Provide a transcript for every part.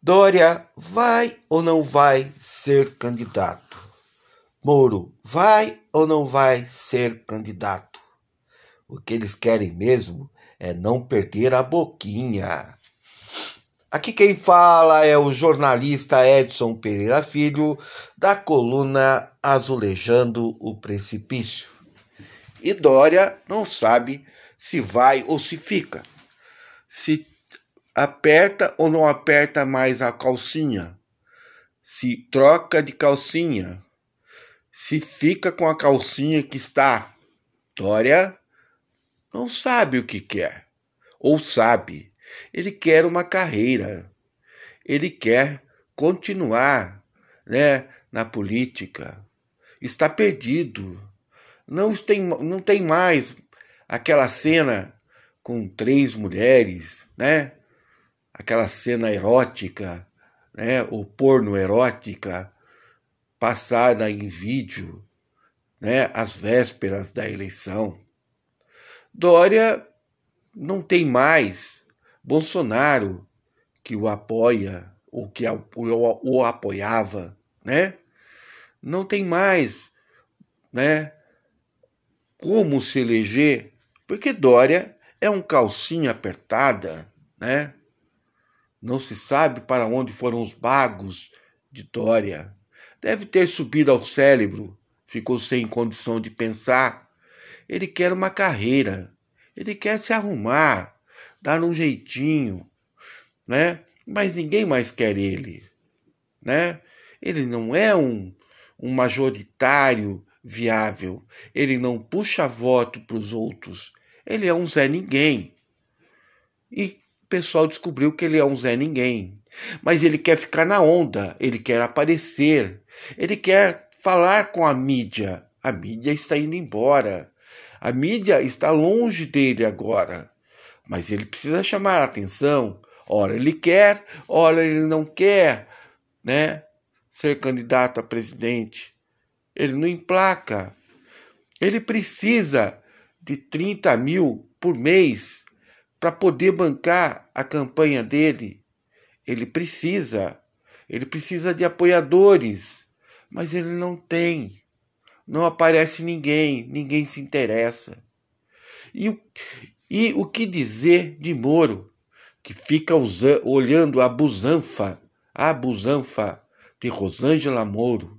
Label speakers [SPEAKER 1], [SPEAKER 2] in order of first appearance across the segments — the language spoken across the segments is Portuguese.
[SPEAKER 1] Dória vai ou não vai ser candidato? Moro vai ou não vai ser candidato? O que eles querem mesmo é não perder a boquinha. Aqui quem fala é o jornalista Edson Pereira Filho, da coluna Azulejando o Precipício. E Dória não sabe se vai ou se fica. Se aperta ou não aperta mais a calcinha, se troca de calcinha, se fica com a calcinha que está. Dória não sabe o que quer, ou sabe, ele quer uma carreira, ele quer continuar né, na política, está perdido, não tem, não tem mais aquela cena com três mulheres, né? Aquela cena erótica, né, ou porno erótica, passada em vídeo, né, às vésperas da eleição. Dória não tem mais Bolsonaro que o apoia ou que o, apoiava, né? Não tem mais, né? Como se eleger, porque Dória é um calcinha apertada, né? Não se sabe para onde foram os bagos de Dória. Deve ter subido ao cérebro, ficou sem condição de pensar. Ele quer uma carreira, ele quer se arrumar, dar um jeitinho, né? Mas ninguém mais quer ele, né? Ele não é um, um majoritário viável, ele não puxa voto para os outros, ele é um Zé Ninguém. E pessoal descobriu que ele é um Zé Ninguém. Mas ele quer ficar na onda, ele quer aparecer, ele quer falar com a mídia. A mídia está indo embora. A mídia está longe dele agora. Mas ele precisa chamar a atenção. Ora ele quer, ora ele não quer, né? Ser candidato a presidente. Ele não emplaca. Ele precisa de 30 mil por mês para poder bancar a campanha dele, ele precisa, ele precisa de apoiadores, mas ele não tem. Não aparece ninguém, ninguém se interessa. E, e o que dizer de Moro, que fica olhando a busanfa, a busanfa de Rosângela Moro,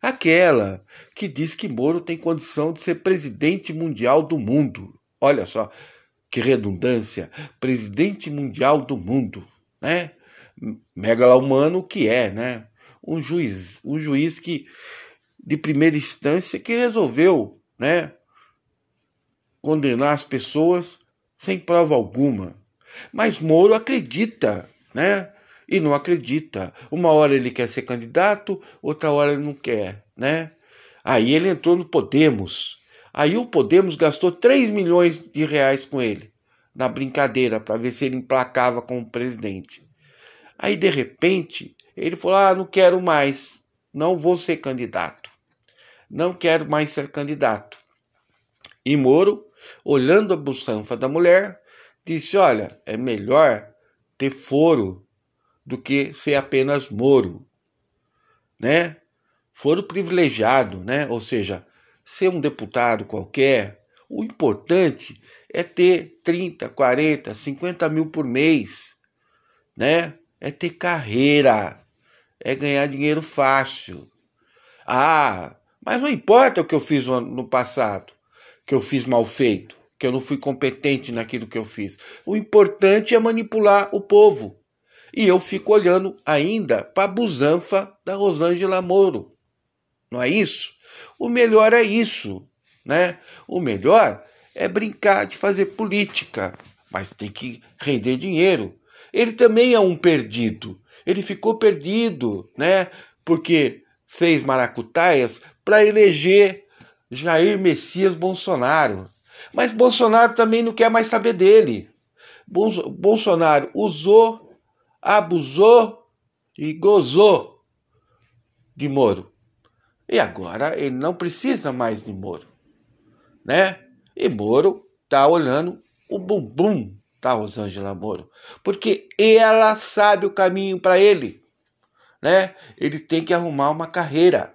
[SPEAKER 1] aquela que diz que Moro tem condição de ser presidente mundial do mundo. Olha só, que redundância, presidente mundial do mundo, né? Megalomano que é, né? Um juiz, um juiz que de primeira instância que resolveu, né, condenar as pessoas sem prova alguma. Mas Moro acredita, né? E não acredita. Uma hora ele quer ser candidato, outra hora ele não quer, né? Aí ele entrou no Podemos, Aí o Podemos gastou 3 milhões de reais com ele, na brincadeira, para ver se ele emplacava como presidente. Aí, de repente, ele falou: Ah, não quero mais, não vou ser candidato. Não quero mais ser candidato. E Moro, olhando a buçanfa da mulher, disse: Olha, é melhor ter foro do que ser apenas Moro, né? Foro privilegiado, né? Ou seja, ser um deputado qualquer, o importante é ter 30, 40, 50 mil por mês, né? É ter carreira, é ganhar dinheiro fácil. Ah, mas não importa o que eu fiz no passado, que eu fiz mal feito, que eu não fui competente naquilo que eu fiz. O importante é manipular o povo. E eu fico olhando ainda para a busanfa da Rosângela Moro. Não é isso? O melhor é isso, né? O melhor é brincar de fazer política, mas tem que render dinheiro. Ele também é um perdido. Ele ficou perdido, né? Porque fez maracutaias para eleger Jair Messias Bolsonaro. Mas Bolsonaro também não quer mais saber dele. Bolsonaro usou, abusou e gozou de Moro. E agora ele não precisa mais de Moro, né? E Moro tá olhando o bumbum votar Rosângela Moro, porque ela sabe o caminho para ele, né? Ele tem que arrumar uma carreira,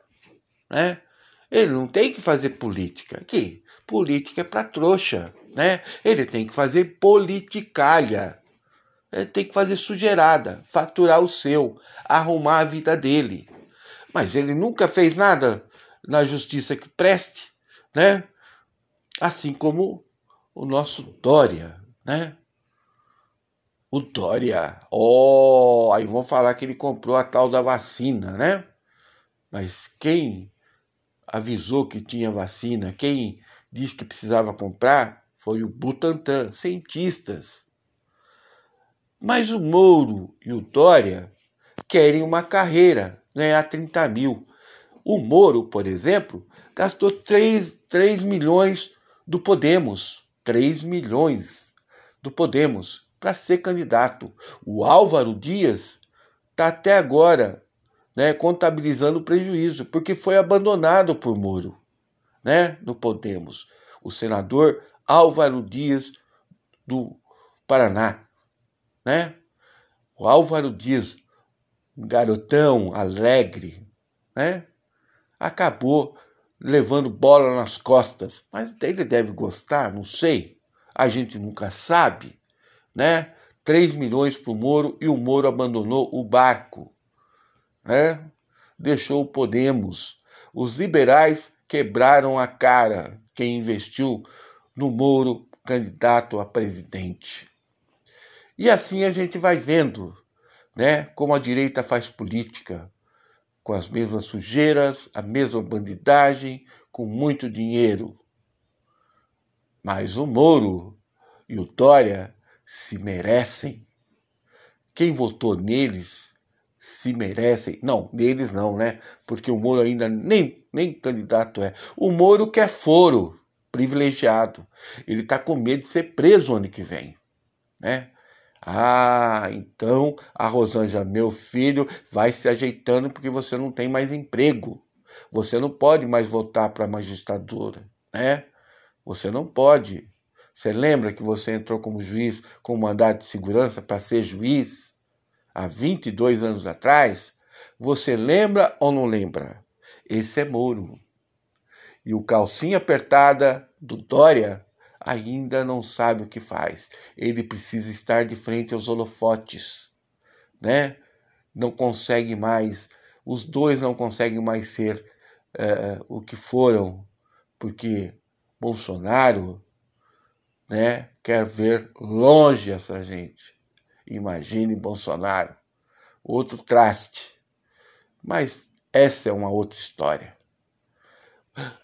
[SPEAKER 1] né? Ele não tem que fazer política. Que política é para trouxa, né? Ele tem que fazer politicalha. Ele tem que fazer sujeirada, faturar o seu, arrumar a vida dele. Mas ele nunca fez nada na justiça que preste, né? Assim como o nosso Dória, né? O Dória, oh, aí vão falar que ele comprou a tal da vacina, né? Mas quem avisou que tinha vacina, quem disse que precisava comprar, foi o Butantan, cientistas. Mas o Mouro e o Dória querem uma carreira, ganhar 30 mil. O Moro, por exemplo, gastou 3, 3 milhões do Podemos. 3 milhões do Podemos para ser candidato. O Álvaro Dias está até agora né, contabilizando prejuízo, porque foi abandonado por Moro né, no Podemos. O senador Álvaro Dias do Paraná. Né? O Álvaro Dias, garotão alegre, né? acabou levando bola nas costas. Mas ele deve gostar, não sei. A gente nunca sabe, né? 3 milhões para o Moro e o Moro abandonou o barco, né? Deixou o Podemos. Os liberais quebraram a cara quem investiu no Moro candidato a presidente. E assim a gente vai vendo, né, como a direita faz política, com as mesmas sujeiras, a mesma bandidagem, com muito dinheiro. Mas o Moro e o Dória se merecem. Quem votou neles se merecem. Não, neles não, né? Porque o Moro ainda nem, nem candidato é. O Moro quer foro, privilegiado. Ele está com medo de ser preso ano que vem, né? Ah, então a Rosângela, meu filho, vai se ajeitando porque você não tem mais emprego. Você não pode mais voltar para a magistratura, né? Você não pode. Você lembra que você entrou como juiz com mandato de segurança para ser juiz há 22 anos atrás? Você lembra ou não lembra? Esse é Moro. E o calcinha apertada do Dória ainda não sabe o que faz. Ele precisa estar de frente aos holofotes, né? Não consegue mais, os dois não conseguem mais ser uh, o que foram, porque Bolsonaro, né, quer ver longe essa gente. Imagine Bolsonaro, outro traste. Mas essa é uma outra história.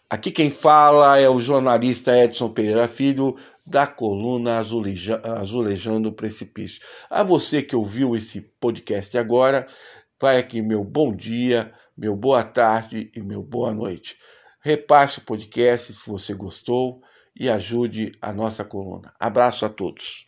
[SPEAKER 1] Aqui quem fala é o jornalista Edson Pereira Filho, da coluna Azuleja, Azulejando o Precipício. A você que ouviu esse podcast agora, vai aqui meu bom dia, meu boa tarde e meu boa noite. Repasse o podcast se você gostou e ajude a nossa coluna. Abraço a todos.